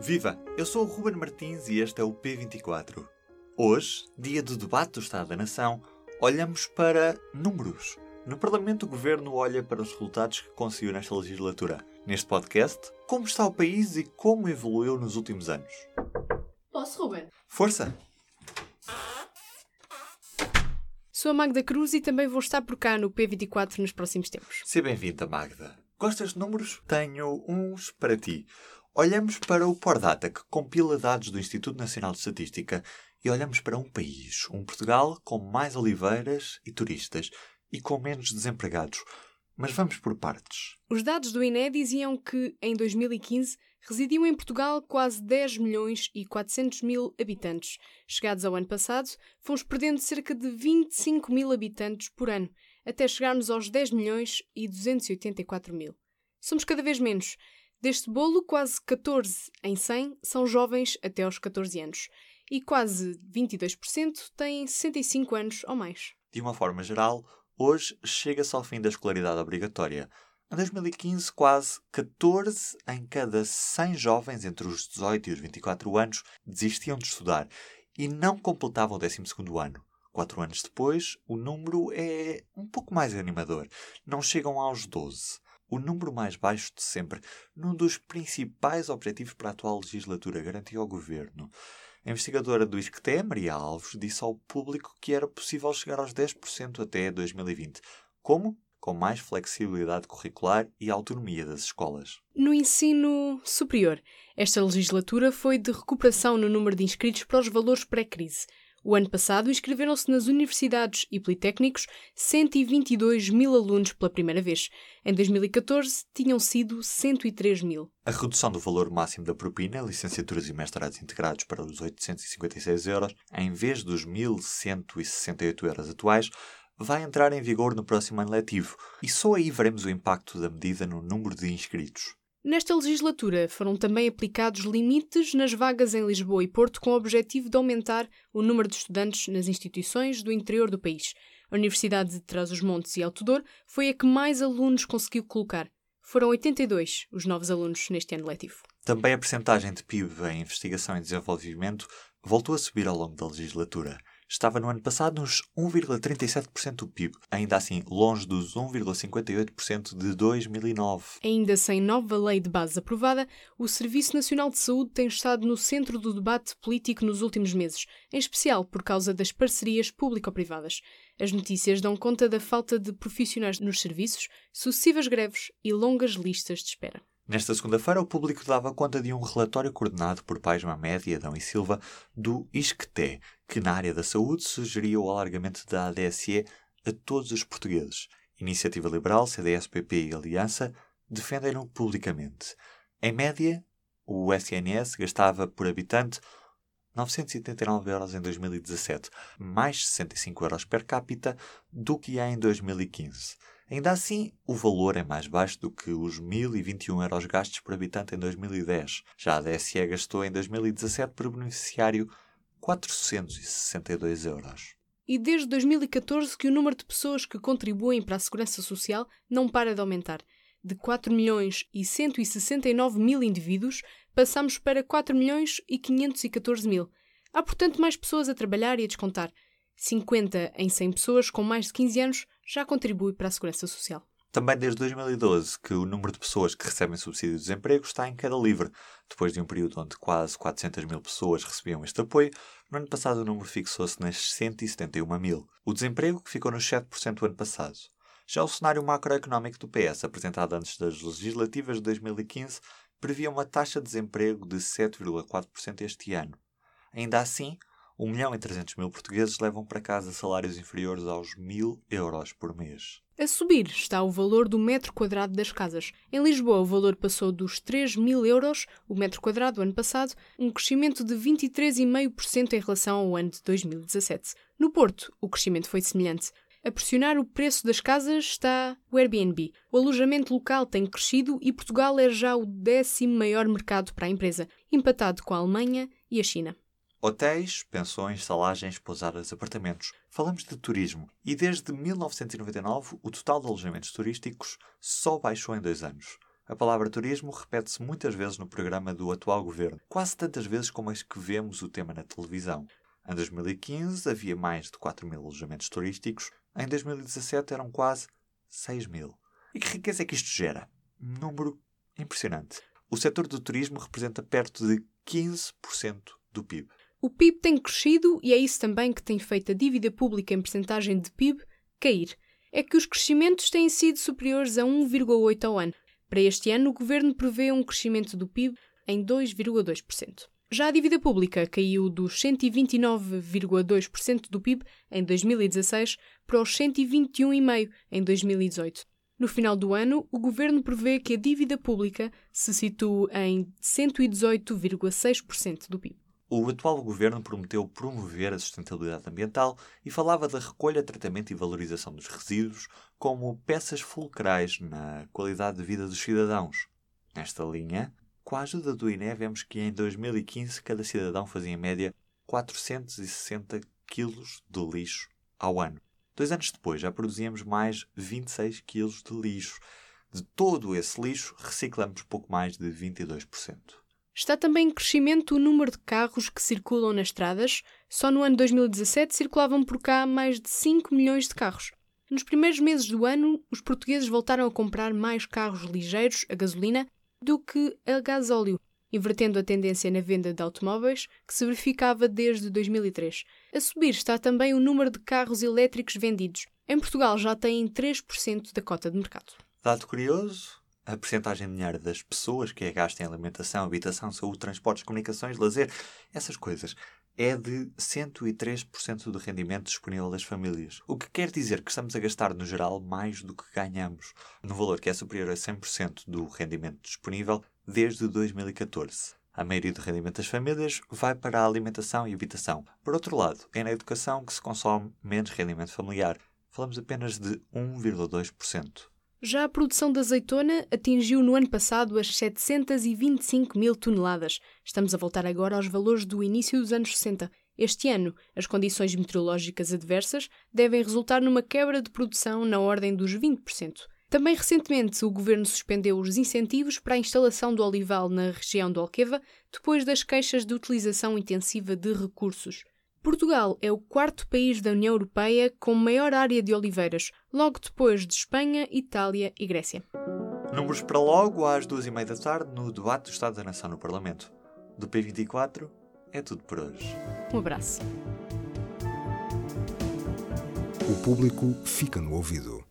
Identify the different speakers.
Speaker 1: Viva! Eu sou o Ruben Martins e este é o P24. Hoje, dia do debate do Estado da Nação, olhamos para números. No Parlamento, o Governo olha para os resultados que conseguiu nesta legislatura. Neste podcast, como está o país e como evoluiu nos últimos anos.
Speaker 2: Posso, Ruben?
Speaker 1: Força!
Speaker 2: Sou a Magda Cruz e também vou estar por cá no P24 nos próximos tempos.
Speaker 1: Seja bem-vinda, Magda. Gostas de números? Tenho uns para ti. Olhamos para o Pordata, que compila dados do Instituto Nacional de Estatística, e olhamos para um país, um Portugal com mais oliveiras e turistas e com menos desempregados. Mas vamos por partes.
Speaker 2: Os dados do INE diziam que, em 2015, residiam em Portugal quase 10 milhões e 400 mil habitantes. Chegados ao ano passado, fomos perdendo cerca de 25 mil habitantes por ano, até chegarmos aos 10 milhões e 284 mil. Somos cada vez menos. Deste bolo, quase 14 em 100 são jovens até aos 14 anos e quase 22% têm 65 anos ou mais.
Speaker 1: De uma forma geral, hoje chega-se ao fim da escolaridade obrigatória. Em 2015, quase 14 em cada 100 jovens entre os 18 e os 24 anos desistiam de estudar e não completavam o 12 ano. Quatro anos depois, o número é um pouco mais animador. Não chegam aos 12. O número mais baixo de sempre, num dos principais objetivos para a atual legislatura, garantiu ao governo. A investigadora do ISCTE, Maria Alves, disse ao público que era possível chegar aos 10% até 2020. Como? Com mais flexibilidade curricular e autonomia das escolas.
Speaker 2: No ensino superior, esta legislatura foi de recuperação no número de inscritos para os valores pré-crise. O ano passado inscreveram-se nas universidades e politécnicos 122 mil alunos pela primeira vez. Em 2014 tinham sido 103 mil.
Speaker 1: A redução do valor máximo da propina, licenciaturas e mestrados integrados para os 856 euros, em vez dos 1.168 euros atuais, vai entrar em vigor no próximo ano letivo e só aí veremos o impacto da medida no número de inscritos.
Speaker 2: Nesta legislatura foram também aplicados limites nas vagas em Lisboa e Porto com o objetivo de aumentar o número de estudantes nas instituições do interior do país. A Universidade de Trás-os-Montes e Alto Douro foi a que mais alunos conseguiu colocar. Foram 82 os novos alunos neste ano letivo.
Speaker 1: Também a percentagem de PIB em investigação e desenvolvimento voltou a subir ao longo da legislatura estava no ano passado nos 1,37% do PIB, ainda assim longe dos 1,58% de 2009.
Speaker 2: Ainda sem nova lei de base aprovada, o Serviço Nacional de Saúde tem estado no centro do debate político nos últimos meses, em especial por causa das parcerias público-privadas. As notícias dão conta da falta de profissionais nos serviços, sucessivas greves e longas listas de espera.
Speaker 1: Nesta segunda-feira, o público dava conta de um relatório coordenado por Pais Mamed e Adão e Silva do ISCTE, que na área da saúde sugeria o alargamento da ADSE a todos os portugueses. Iniciativa Liberal, CDS-PP e Aliança defendem-no publicamente. Em média, o SNS gastava por habitante 979 euros em 2017, mais 65 euros per capita do que há em 2015. Ainda assim, o valor é mais baixo do que os 1.021 euros gastos por habitante em 2010. Já a DSE gastou em 2017 por beneficiário 462 euros.
Speaker 2: E desde 2014 que o número de pessoas que contribuem para a Segurança Social não para de aumentar. De 4 milhões e 169 mil indivíduos, passamos para 4 milhões e 514 mil. Há, portanto, mais pessoas a trabalhar e a descontar. 50 em 100 pessoas com mais de 15 anos já contribui para a segurança social.
Speaker 1: Também desde 2012 que o número de pessoas que recebem subsídio de desemprego está em queda livre. Depois de um período onde quase 400 mil pessoas recebiam este apoio, no ano passado o número fixou-se nas 171 mil. O desemprego que ficou nos 7% o ano passado. Já o cenário macroeconómico do PS, apresentado antes das legislativas de 2015, previa uma taxa de desemprego de 7,4% este ano. Ainda assim, 1 milhão e 300 mil portugueses levam para casa salários inferiores aos 1000 euros por mês.
Speaker 2: A subir está o valor do metro quadrado das casas. Em Lisboa, o valor passou dos 3 mil euros o metro quadrado ano passado, um crescimento de 23,5% em relação ao ano de 2017. No Porto, o crescimento foi semelhante. A pressionar o preço das casas está o Airbnb. O alojamento local tem crescido e Portugal é já o décimo maior mercado para a empresa, empatado com a Alemanha e a China.
Speaker 1: Hotéis, pensões, salagens, pousadas, apartamentos. Falamos de turismo. E desde 1999, o total de alojamentos turísticos só baixou em dois anos. A palavra turismo repete-se muitas vezes no programa do atual governo, quase tantas vezes como as que vemos o tema na televisão. Em 2015 havia mais de 4 mil alojamentos turísticos, em 2017 eram quase 6 mil. E que riqueza é que isto gera? Número impressionante. O setor do turismo representa perto de 15% do PIB.
Speaker 2: O PIB tem crescido e é isso também que tem feito a dívida pública em percentagem de PIB cair. É que os crescimentos têm sido superiores a 1,8 ao ano. Para este ano, o governo prevê um crescimento do PIB em 2,2%. Já a dívida pública caiu dos 129,2% do PIB em 2016 para os 121,5% em 2018. No final do ano, o governo prevê que a dívida pública se situa em 118,6% do PIB.
Speaker 1: O atual governo prometeu promover a sustentabilidade ambiental e falava da recolha, tratamento e valorização dos resíduos como peças fulcrais na qualidade de vida dos cidadãos. Nesta linha, com a ajuda do INE, vemos que em 2015 cada cidadão fazia em média 460 kg de lixo ao ano. Dois anos depois já produzíamos mais 26 kg de lixo. De todo esse lixo, reciclamos pouco mais de 22%.
Speaker 2: Está também em crescimento o número de carros que circulam nas estradas. Só no ano 2017 circulavam por cá mais de 5 milhões de carros. Nos primeiros meses do ano, os portugueses voltaram a comprar mais carros ligeiros a gasolina do que a gasóleo, invertendo a tendência na venda de automóveis que se verificava desde 2003. A subir está também o número de carros elétricos vendidos. Em Portugal já têm 3% da cota de mercado.
Speaker 1: Dado curioso, a percentagem de dinheiro das pessoas que é gasta em alimentação, habitação, saúde, transportes, comunicações, lazer, essas coisas, é de 103% do rendimento disponível das famílias. O que quer dizer que estamos a gastar, no geral, mais do que ganhamos, num valor que é superior a 100% do rendimento disponível desde 2014. A maioria do rendimento das famílias vai para a alimentação e habitação. Por outro lado, é na educação que se consome menos rendimento familiar. Falamos apenas de 1,2%.
Speaker 2: Já a produção de azeitona atingiu no ano passado as 725 mil toneladas. Estamos a voltar agora aos valores do início dos anos 60. Este ano, as condições meteorológicas adversas devem resultar numa quebra de produção na ordem dos 20%. Também recentemente, o governo suspendeu os incentivos para a instalação do olival na região do Alqueva, depois das queixas de utilização intensiva de recursos. Portugal é o quarto país da União Europeia com maior área de oliveiras, logo depois de Espanha, Itália e Grécia.
Speaker 1: Números para logo às duas e meia da tarde no debate do Estado da Nação no Parlamento. Do P24 é tudo por hoje.
Speaker 2: Um abraço.
Speaker 3: O público fica no ouvido.